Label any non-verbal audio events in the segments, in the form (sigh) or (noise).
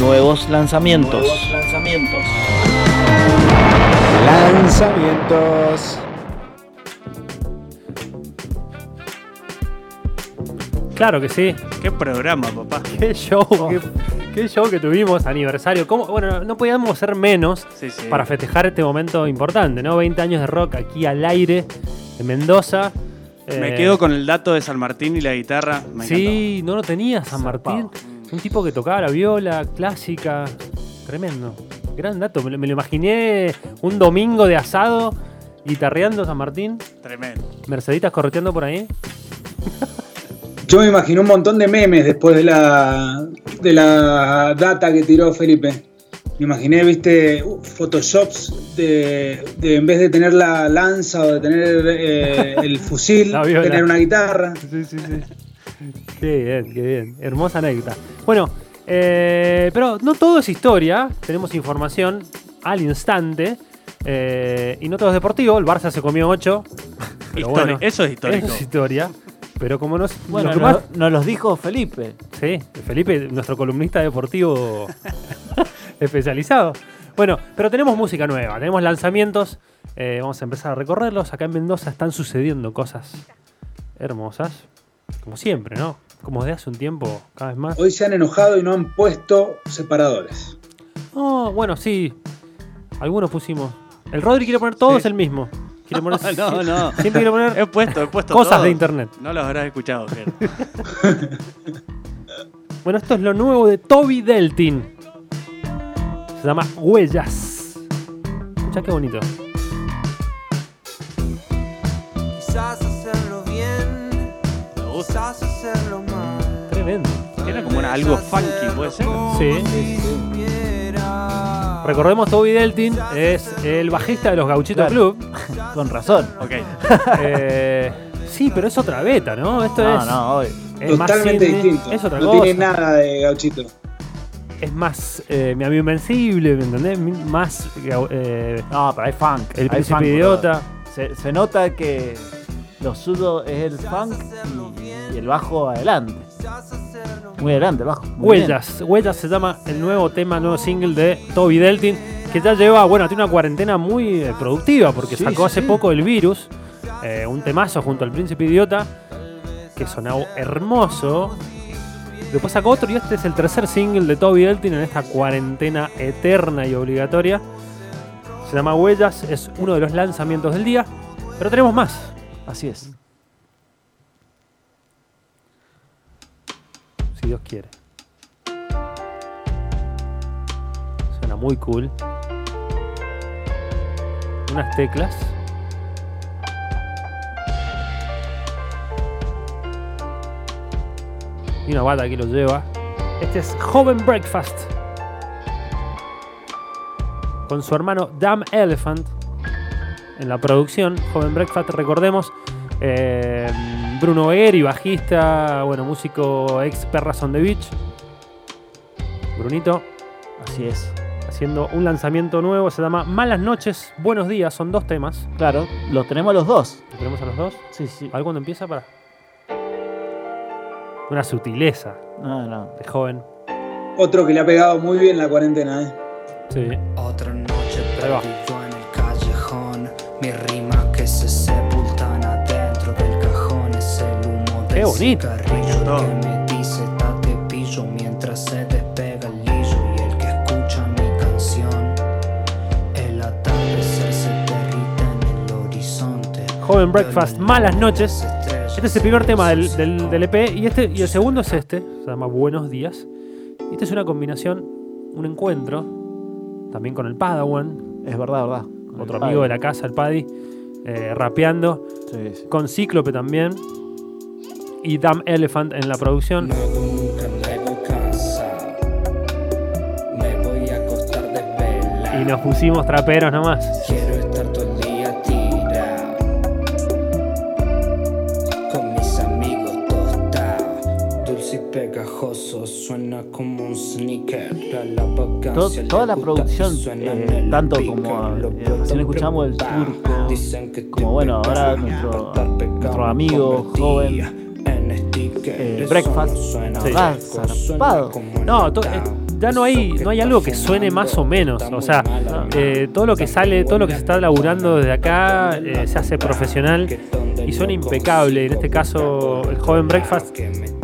Nuevos lanzamientos. Nuevos lanzamientos. Lanzamientos. Claro que sí. Qué programa, papá. (laughs) Qué show, qué, qué show que tuvimos, aniversario. ¿Cómo? Bueno, no podíamos ser menos Sí, sí. para festejar este momento importante, ¿no? 20 años de rock aquí al aire, de Mendoza. Me Eh, quedo con el dato de San Martín y la guitarra. Me Sí, no lo tenía San Martín. Un tipo que tocaba la viola clásica. Tremendo. Gran dato. Me lo, me lo imaginé un domingo de asado, guitarreando San Martín. Tremendo. Merceditas correteando por ahí. Yo me imagino un montón de memes después de la, de la data que tiró Felipe. Me imaginé, viste, uh, photoshops de, de en vez de tener la lanza o de tener eh, el fusil, (laughs) tener una guitarra. Sí, sí, sí. Qué bien, qué bien. Hermosa anécdota. Bueno, eh, pero no todo es historia. Tenemos información al instante. eh, y no todo es deportivo. El Barça se comió 8. Histori- eso es histórico. Eso es historia. Pero como nos, Bueno, lo que nos, más- nos los dijo Felipe. Sí, Felipe, nuestro columnista deportivo (laughs) especializado. Bueno, pero tenemos música nueva, tenemos lanzamientos. eh, vamos a empezar a recorrerlos. Acá en Mendoza están sucediendo cosas hermosas. Como siempre, ¿no? Como de hace un tiempo, cada vez más. Hoy se han enojado y no han puesto separadores. Oh, bueno, sí. Algunos pusimos. El Rodri quiere poner todos Sí. el mismo. Quiere poner, (laughs) No, no. (laughs) Siempre quiere poner He puesto, he puesto cosas todo. de internet. No los habrás escuchado, Ger. (laughs) Bueno, esto es lo nuevo de Toby Deltin. Se llama Huellas. Escucha qué bonito. Quizás gusta. Tremendo. Era como una- algo funky, puede ser. Sí. Supiera. Recordemos, Toby Deltin es el bajista de los Gauchitos Claro. Club. (laughs) Con razón. Ok. (laughs) Eh, sí, pero es otra beta, ¿no? Esto No, es, no, hoy. es Totalmente indie, distinto. Es otra no cosa. tiene nada de gauchito. Es más eh, mi amigo Invencible, ¿me entendés? Más eh, No, pero hay funk. el hay príncipe funk, idiota. Se, se nota que lo sudo es el funk y, y el bajo adelante. Muy adelante el bajo. bien. Huellas. Huellas se llama el nuevo tema, nuevo single de Toby Deltin, que ya lleva, bueno, tiene una cuarentena muy eh, productiva, porque Sí, sacó sí, hace sí. poco el virus, eh, un temazo junto al Príncipe Idiota, que sonaba hermoso. Después sacó otro y este es el tercer single de Toby Deltin en esta cuarentena eterna y obligatoria. Se llama Huellas, es uno de los lanzamientos del día, pero tenemos más. Así es. Dios quiere. Suena muy cool. Unas teclas. Y una bata que lo lleva. Este es Joven Breakfast. Con su hermano Damn Elephant. En la producción, Joven Breakfast, recordemos. eh, Bruno Begueri, bajista, bueno, músico ex Perras on the Beach. Brunito Así es. haciendo un lanzamiento nuevo, se llama Malas noches, buenos días, son dos temas. Claro, los tenemos los dos. ¿Lo tenemos a los dos? Sí, sí. A ver cuándo empieza para. Una sutileza No, no. de joven. Otro que le ha pegado muy bien la cuarentena, ¿eh? Sí. Otra noche perdido en el callejón. Mi Qué bonito. cigarrillo Me que me dice date pillo mientras se despega el lillo. Y el que escucha mi canción. El atardecer se derrite en el horizonte. Joven Breakfast, Malas noches. Este es el primer tema del, del- del EP y, este, y el segundo es este, se llama Buenos días. Y esta es una combinación, un encuentro, también con el Padawan, Es verdad, verdad. otro amigo de la casa, el Paddy, eh, rapeando, Sí, sí. con Cíclope también, y Damn Elephant en la producción. No nunca luego casa. Me voy a acostar de Y nos pusimos traperos nomás. Quiero estar todo el día tira Con mis amigos tostados Dulce y pegajoso Suena como un sneaker. La toda la producción, eh, tanto como, eh, recién escuchamos el turco, Dicen que como, bueno, ahora nuestro- nuestro amigo joven, eh, Breakfast, Sí. va zarpado. No, to- eh, ya no hay, no hay algo que suene más o menos. O sea, eh, todo lo que sale, todo lo que se está laburando desde acá eh, se hace profesional y suena impecable. En este caso, el joven Breakfast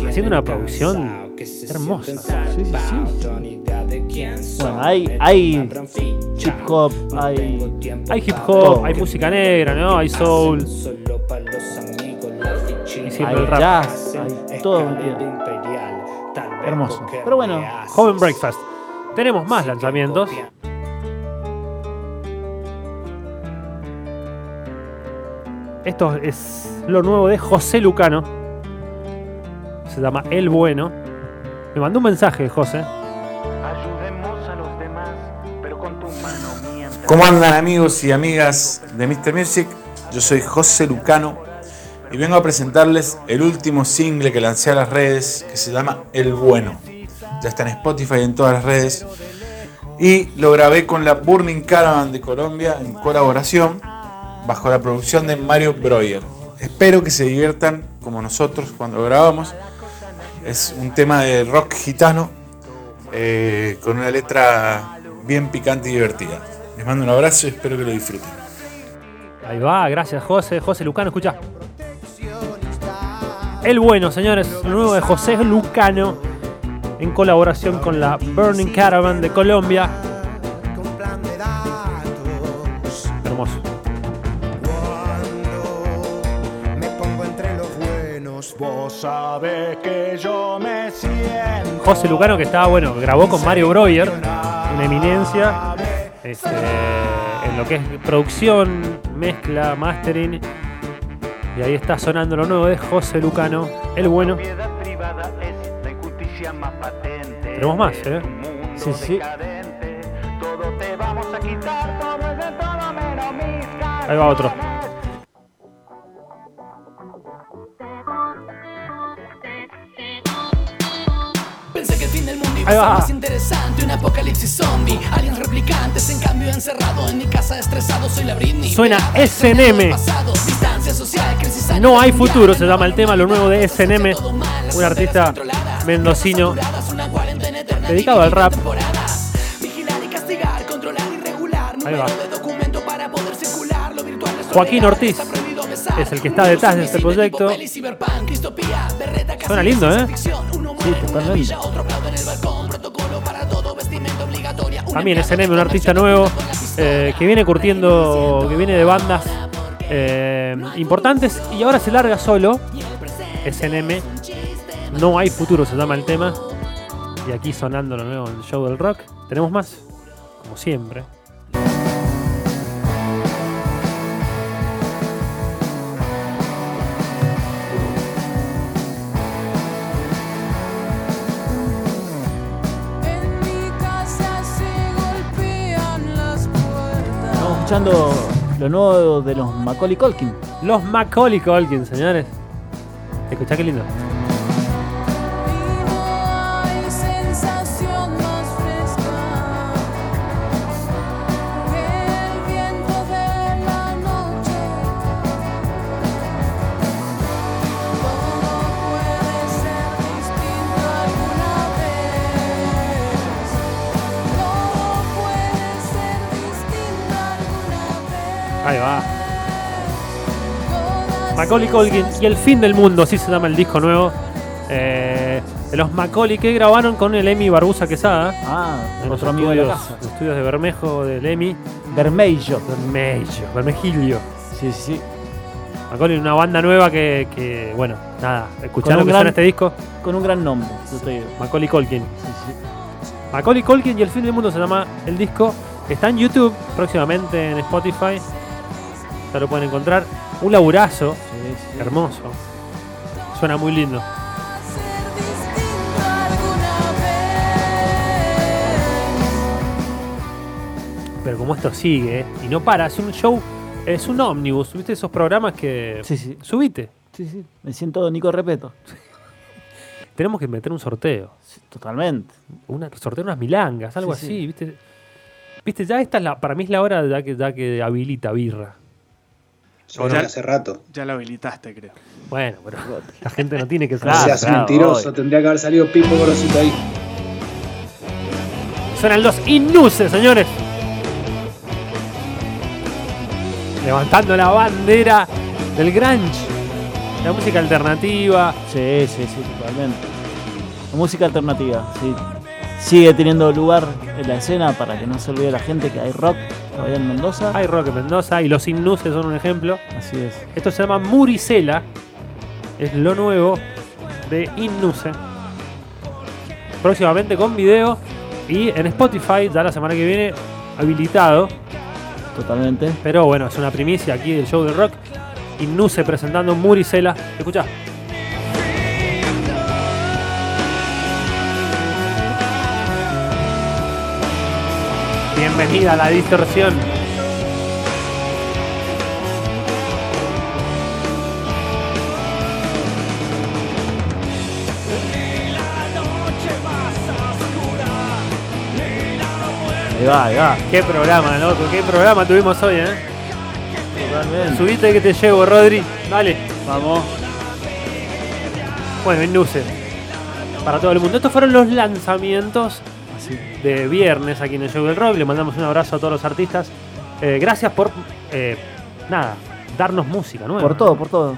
haciendo una producción hermosa. Sí, sí, sí. Bueno, hay, hay hip hop, hay. Hay hip hop, hay música negra, ¿no? Hay soul. Hay el rap. jazz, hay todo metido. Hermoso. Pero bueno, Joven Breakfast. Tenemos más lanzamientos. Esto es lo nuevo de José Lucano. Se llama El Bueno. Me mandó un mensaje, José. Ayudemos a los demás, pero con tu mano mientras. ¿Cómo andan amigos y amigas de Mr. Music? Yo soy José Lucano y vengo a presentarles el último single que lancé a las redes que se llama El Bueno. Ya está en Spotify y en todas las redes. Y lo grabé con la Burning Caravan de Colombia en colaboración bajo la producción de Mario Breuer. Espero que se diviertan como nosotros cuando lo grabamos. Es un tema de rock gitano eh, con una letra bien picante y divertida. Les mando un abrazo y espero que lo disfruten. Ahí va, gracias José. José Lucano, escucha. El bueno, señores, lo nuevo de José Lucano en colaboración con la Burning Caravan de Colombia. Hermoso. Vos sabés que yo me siento. José Lucano que estaba, bueno, grabó con Mario Breuer, una eminencia, este, en lo que es producción, mezcla, mastering. Y ahí está sonando lo nuevo de José Lucano, el bueno. Tenemos más, ¿eh? Sí, sí. Ahí va otro. Pensé que el fin del mundo iba Ahí a ser va. más interesante Un apocalipsis zombie Aliens replicantes En cambio encerrado En mi casa estresado Soy la Britney Suena SNM. No hay futuro, se llama el tema, lo nuevo de SNM, un artista mendocino dedicado al rap. Ahí va. Joaquín Ortiz es el que está detrás de este proyecto. Suena lindo, ¿eh? Sí, totalmente. También SNM, un artista nuevo eh, que viene curtiendo, que viene de bandas eh, importantes y ahora se larga solo. SNM, no hay futuro se llama el tema. Y aquí sonando lo nuevo en el show del rock. Tenemos más, como siempre. En mi casa se golpean las puertas. estamos escuchando lo nuevo de los Macaulay Culkin. Los Macaulay Culkin, señores. Escuchá qué lindo. Macaulay Culkin y el fin del mundo, así se llama el disco nuevo. eh, de los Macaulay que grabaron con el Emi Barbusa Quesada. Ah, En otro amigo de la estudios, casa. los estudios de Bermejo del Emi. Bermejo. Bermejo, Bermejillo. Sí, sí, sí. Macaulay, una banda nueva que, que, bueno, nada, escuchar Con lo un que gran- suena este disco. Con un gran nombre, yo te digo. Macaulay Culkin. Sí, sí. Macaulay Culkin y el fin del mundo se llama el disco. Está en YouTube, próximamente en Spotify. Ya lo pueden encontrar. Un laburazo, Sí, hermoso. Suena muy lindo. Pero como esto sigue ¿eh? y no para, es un show, es un ómnibus, ¿viste? Esos programas que. Sí, sí. Subite. Sí, sí. Me siento Nico Repeto. (laughs) Tenemos que meter un sorteo. Sí, totalmente. Una, sortear unas milangas, algo Sí, así, sí. ¿viste? Viste, ya esta es la, para mí es la hora ya que, ya que habilita birra. Yo Ya- hace rato. Ya lo habilitaste, creo. Bueno, pero (laughs) la gente no tiene que No saber. Claro, seas claro, mentiroso, tendría que haber salido Pipo Gorosito ahí. Suenan los Inuses, señores. Levantando la bandera del grunge. La música alternativa. Sí, sí, sí, totalmente. La música alternativa, sí. Sigue teniendo lugar en la escena para que no se olvide la gente que hay rock en Mendoza. Hay rock en Mendoza y los Inuses son un ejemplo. Así es. Esto se llama Muricela. Es lo nuevo de Innuse. Próximamente con video. Y en Spotify, ya la semana que viene, habilitado. Totalmente. Pero bueno, es una primicia aquí del show del rock. Innuse presentando Muricela. Escucha. Bienvenida a la distorsión. Ahí va, ahí va. Qué programa, loco. Qué programa tuvimos hoy, eh. Totalmente. Subite que te llevo, Rodri. Dale. Vamos. Bueno, Innuse. Para todo el mundo. Estos fueron los lanzamientos De viernes aquí en el show del rock. Le mandamos un abrazo a todos los artistas. Eh, gracias por, eh, nada, darnos música nueva. Por todo, por todo.